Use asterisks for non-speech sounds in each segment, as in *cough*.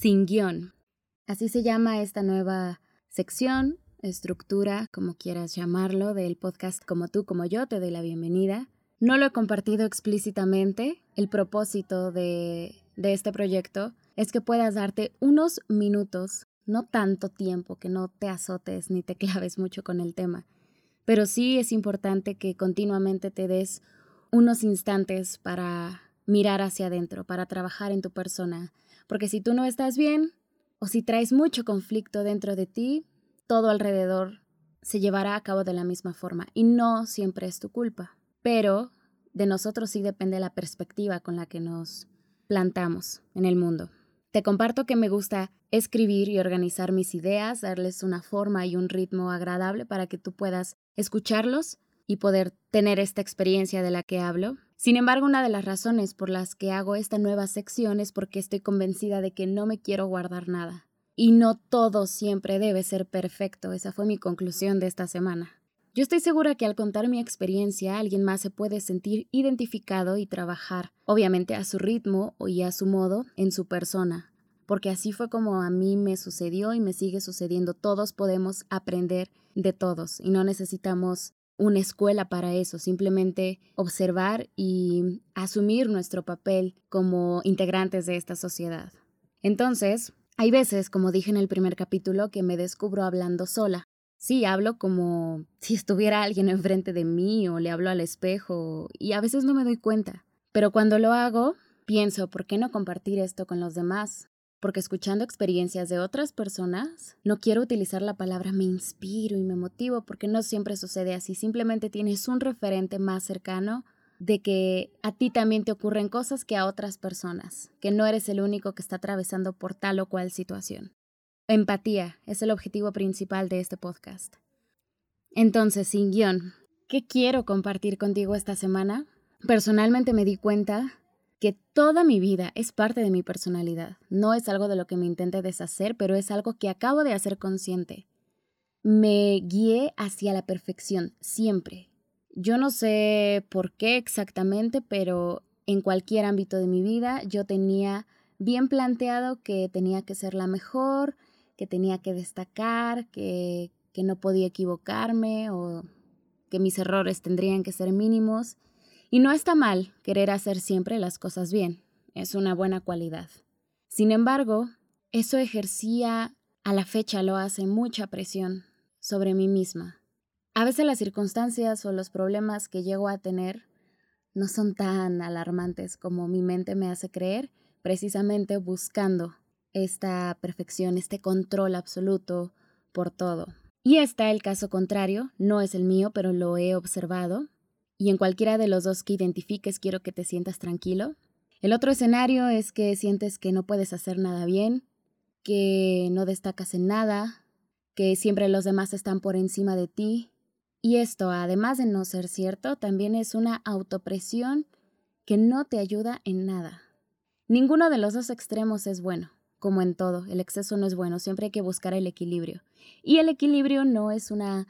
sin guion. Así se llama esta nueva sección, estructura, como quieras llamarlo, del podcast Como tú, como yo, te doy la bienvenida. No lo he compartido explícitamente. El propósito de, este proyecto es que puedas darte unos minutos, no tanto tiempo, que no te azotes ni te claves mucho con el tema, pero sí es importante que continuamente te des unos instantes para mirar hacia adentro, para trabajar en tu persona, porque si tú no estás bien o si traes mucho conflicto dentro de ti, todo alrededor se llevará a cabo de la misma forma y no siempre es tu culpa, pero de nosotros sí depende la perspectiva con la que nos plantamos en el mundo. Te comparto que me gusta escribir y organizar mis ideas, darles una forma y un ritmo agradable para que tú puedas escucharlos y poder tener esta experiencia de la que hablo. Sin embargo, una de las razones por las que hago esta nueva sección es porque estoy convencida de que no me quiero guardar nada. Y no todo siempre debe ser perfecto. Esa fue mi conclusión de esta semana. Yo estoy segura que al contar mi experiencia alguien más se puede sentir identificado y trabajar, obviamente a su ritmo y a su modo, en su persona, porque así fue como a mí me sucedió y me sigue sucediendo. Todos podemos aprender de todos y no necesitamos una escuela para eso, simplemente observar y asumir nuestro papel como integrantes de esta sociedad. Entonces, hay veces, como dije en el primer capítulo, que me descubro hablando sola, Sí, hablo como *laughs* si estuviera alguien enfrente de mí o le hablo al espejo y a veces no me doy cuenta. Pero cuando lo hago, pienso, ¿por qué no compartir esto con los demás? Porque escuchando experiencias de otras personas, no quiero utilizar la palabra me inspiro y me motivo porque no siempre sucede así. Simplemente tienes un referente más cercano de que a ti también te ocurren cosas que a otras personas, que no eres el único que está atravesando por tal o cual situación. Empatía es el objetivo principal de este podcast. Entonces, sin guion, ¿qué quiero compartir contigo esta semana? Personalmente me di cuenta que toda mi vida es parte de mi personalidad. No es algo de lo que me intente deshacer, pero es algo que acabo de hacer consciente. Me guié hacia la perfección, siempre. Yo no sé por qué exactamente, pero en cualquier ámbito de mi vida yo tenía bien planteado que tenía que ser la mejor, que tenía que destacar, que, que no podía equivocarme o que mis errores tendrían que ser mínimos. Y no está mal querer hacer siempre las cosas bien, es una buena cualidad. Sin embargo, eso ejercía, a la fecha lo hace, mucha presión sobre mí misma. A veces las circunstancias o los problemas que llego a tener no son tan alarmantes como mi mente me hace creer, precisamente buscando esta perfección, este control absoluto por todo. Y está el caso contrario, no es el mío, pero lo he observado. Y en cualquiera de los dos que identifiques quiero que te sientas tranquilo. El otro escenario es que sientes que no puedes hacer nada bien, que no destacas en nada, que siempre los demás están por encima de ti. Y esto, además de no ser cierto, también es una autopresión que no te ayuda en nada. Ninguno de los dos extremos es bueno como en todo, el exceso no es bueno, siempre hay que buscar el equilibrio. Y el equilibrio no es una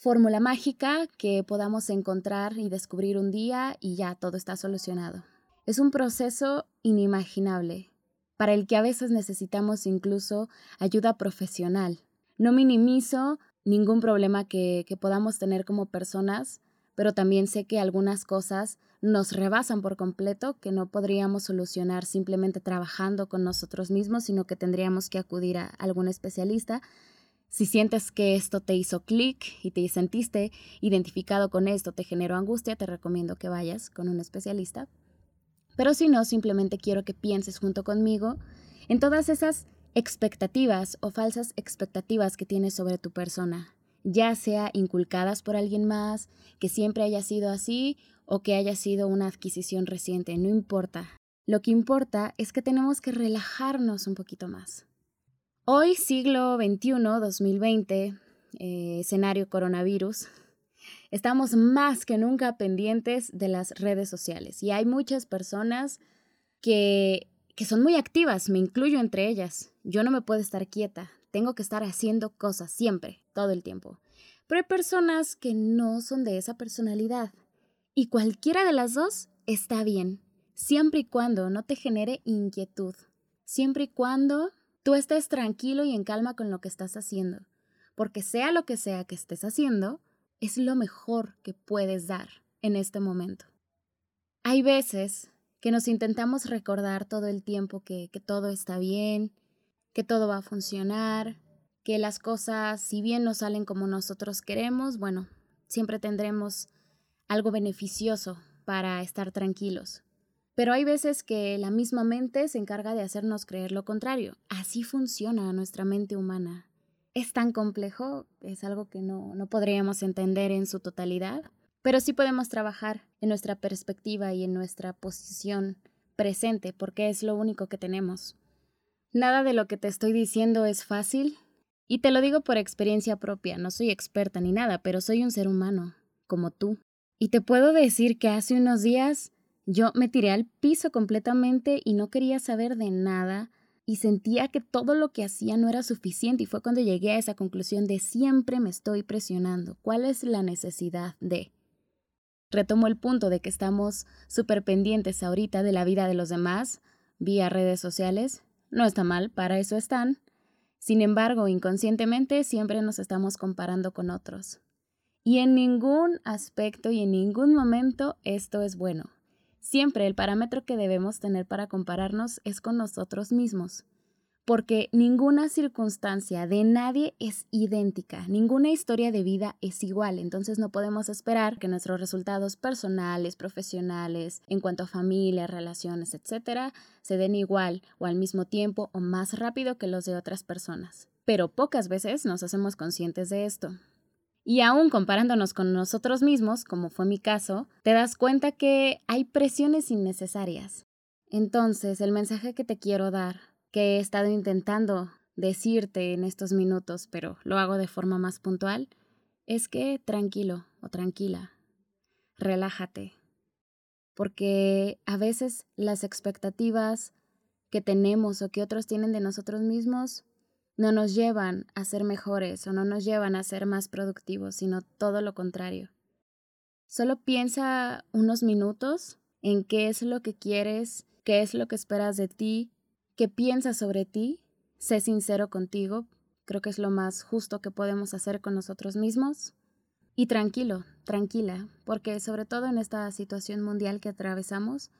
fórmula mágica que podamos encontrar y descubrir un día y ya todo está solucionado. Es un proceso inimaginable, para el que a veces necesitamos incluso ayuda profesional. No minimizo ningún problema que, que podamos tener como personas, pero también sé que algunas cosas nos rebasan por completo, que no podríamos solucionar simplemente trabajando con nosotros mismos, sino que tendríamos que acudir a algún especialista. Si sientes que esto te hizo clic y te sentiste identificado con esto, te generó angustia, te recomiendo que vayas con un especialista. Pero si no, simplemente quiero que pienses junto conmigo en todas esas expectativas o falsas expectativas que tienes sobre tu persona, ya sea inculcadas por alguien más, que siempre haya sido así o que haya sido una adquisición reciente, no importa. Lo que importa es que tenemos que relajarnos un poquito más. Hoy, siglo XXI, 2020, eh, escenario coronavirus, estamos más que nunca pendientes de las redes sociales y hay muchas personas que, que son muy activas, me incluyo entre ellas. Yo no me puedo estar quieta, tengo que estar haciendo cosas siempre, todo el tiempo. Pero hay personas que no son de esa personalidad y cualquiera de las dos está bien, siempre y cuando no te genere inquietud. siempre y cuando tú estés tranquilo y en calma con lo que estás haciendo, porque sea lo que sea que estés haciendo, es lo mejor que puedes dar en este momento. Hay veces que nos intentamos recordar todo el tiempo que, que todo está bien, que todo va a funcionar, que las cosas, si bien no salen como nosotros queremos, bueno, siempre tendremos algo beneficioso para estar tranquilos. Pero hay veces que la misma mente se encarga de hacernos creer lo contrario. Así funciona nuestra mente humana. Es tan complejo, es algo que no, no podríamos entender en su totalidad, pero sí podemos trabajar en nuestra perspectiva y en nuestra posición presente, porque es lo único que tenemos. Nada de lo que te estoy diciendo es fácil, y te lo digo por experiencia propia, no soy experta ni nada, pero soy un ser humano, como tú. Y te puedo decir que hace unos días yo me tiré al piso completamente y no quería saber de nada y sentía que todo lo que hacía no era suficiente y fue cuando llegué a esa conclusión de siempre me estoy presionando. ¿Cuál es la necesidad de? Retomo el punto de que estamos súper pendientes ahorita de la vida de los demás vía redes sociales. No está mal, para eso están. Sin embargo, inconscientemente siempre nos estamos comparando con otros. Y en ningún aspecto y en ningún momento esto es bueno. Siempre el parámetro que debemos tener para compararnos es con nosotros mismos, porque ninguna circunstancia de nadie es idéntica, ninguna historia de vida es igual, entonces no podemos esperar que nuestros resultados personales, profesionales, en cuanto a familia, relaciones, etcétera, se den igual o al mismo tiempo o más rápido que los de otras personas. Pero pocas veces nos hacemos conscientes de esto. Y aún comparándonos con nosotros mismos, como fue mi caso, te das cuenta que hay presiones innecesarias. Entonces, el mensaje que te quiero dar, que he estado intentando decirte en estos minutos, pero lo hago de forma más puntual, es que tranquilo o tranquila, relájate. Porque a veces las expectativas que tenemos o que otros tienen de nosotros mismos no nos llevan a ser mejores o no nos llevan a ser más productivos, sino todo lo contrario. Solo piensa unos minutos en qué es lo que quieres, qué es lo que esperas de ti, qué piensas sobre ti, sé sincero contigo, creo que es lo más justo que podemos hacer con nosotros mismos. Y tranquilo, tranquila, porque sobre todo en esta situación mundial que atravesamos,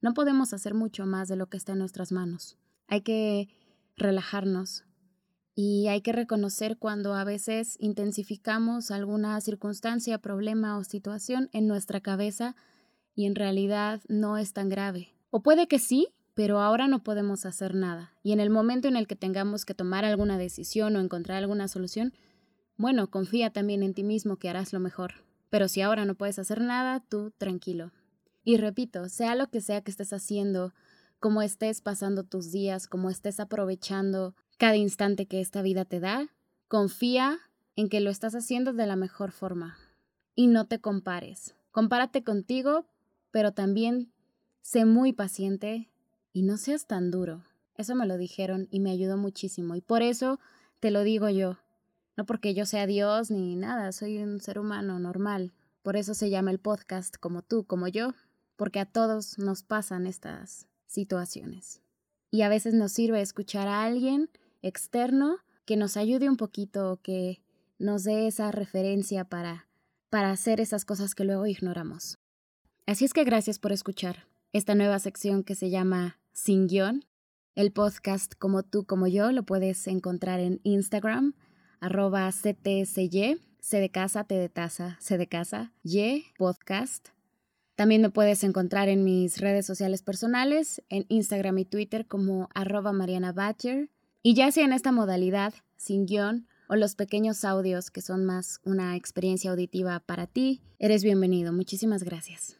no podemos hacer mucho más de lo que está en nuestras manos. Hay que relajarnos, y hay que reconocer cuando a veces intensificamos alguna circunstancia, problema o situación en nuestra cabeza y en realidad no es tan grave. O puede que sí, pero ahora no podemos hacer nada. Y en el momento en el que tengamos que tomar alguna decisión o encontrar alguna solución, bueno, confía también en ti mismo que harás lo mejor. Pero si ahora no puedes hacer nada, tú tranquilo. Y repito, sea lo que sea que estés haciendo, cómo estés pasando tus días, cómo estés aprovechando cada instante que esta vida te da, confía en que lo estás haciendo de la mejor forma y no te compares. Compárate contigo, pero también sé muy paciente y no seas tan duro. Eso me lo dijeron y me ayudó muchísimo y por eso te lo digo yo. No porque yo sea Dios ni nada, soy un ser humano normal. Por eso se llama el podcast como tú, como yo, porque a todos nos pasan estas situaciones. Y a veces nos sirve escuchar a alguien externo que nos ayude un poquito, que nos dé esa referencia para, para hacer esas cosas que luego ignoramos. Así es que gracias por escuchar esta nueva sección que se llama Sin Guión. El podcast Como tú, como yo lo puedes encontrar en Instagram, arroba CTSY, C de casa, T de taza, C de casa, Y podcast. También me puedes encontrar en mis redes sociales personales, en Instagram y Twitter como arroba Mariana Batcher y ya sea en esta modalidad, sin guion, o los pequeños audios que son más una experiencia auditiva para ti, eres bienvenido. Muchísimas gracias.